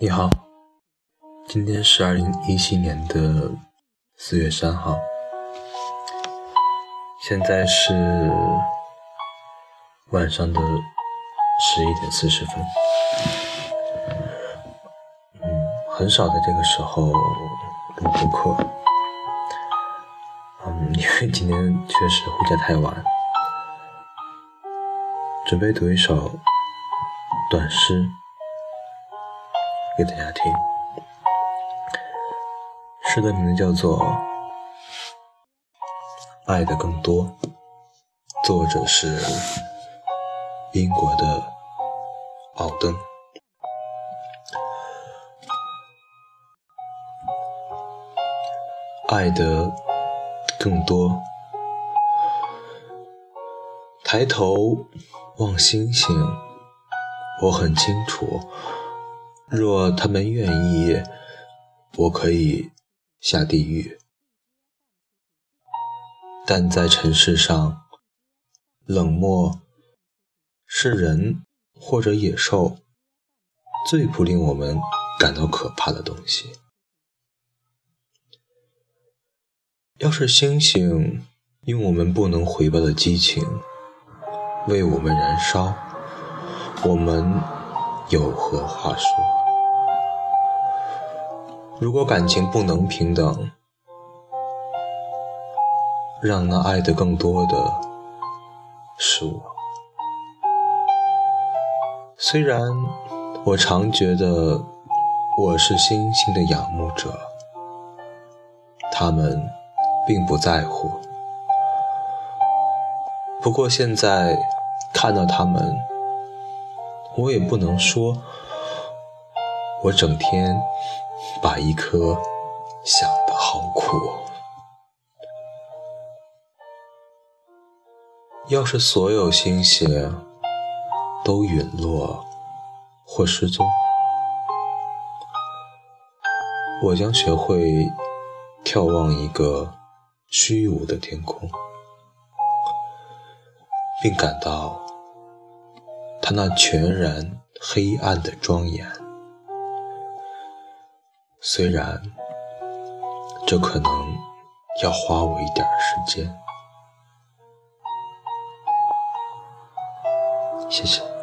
你好，今天是二零一七年的四月三号，现在是晚上的十一点四十分。嗯，很少在这个时候录播客，嗯，因为今天确实回家太晚，准备读一首短诗。给大家听，诗的名字叫做《爱的更多》，作者是英国的奥登。爱的更多，抬头望星星，我很清楚。若他们愿意，我可以下地狱。但在尘世上，冷漠是人或者野兽最不令我们感到可怕的东西。要是星星用我们不能回报的激情为我们燃烧，我们有何话说？如果感情不能平等，让那爱的更多的是我。虽然我常觉得我是星星的仰慕者，他们并不在乎。不过现在看到他们，我也不能说，我整天。把一颗想得好苦。要是所有星星都陨落或失踪，我将学会眺望一个虚无的天空，并感到它那全然黑暗的庄严。虽然这可能要花我一点时间，谢谢。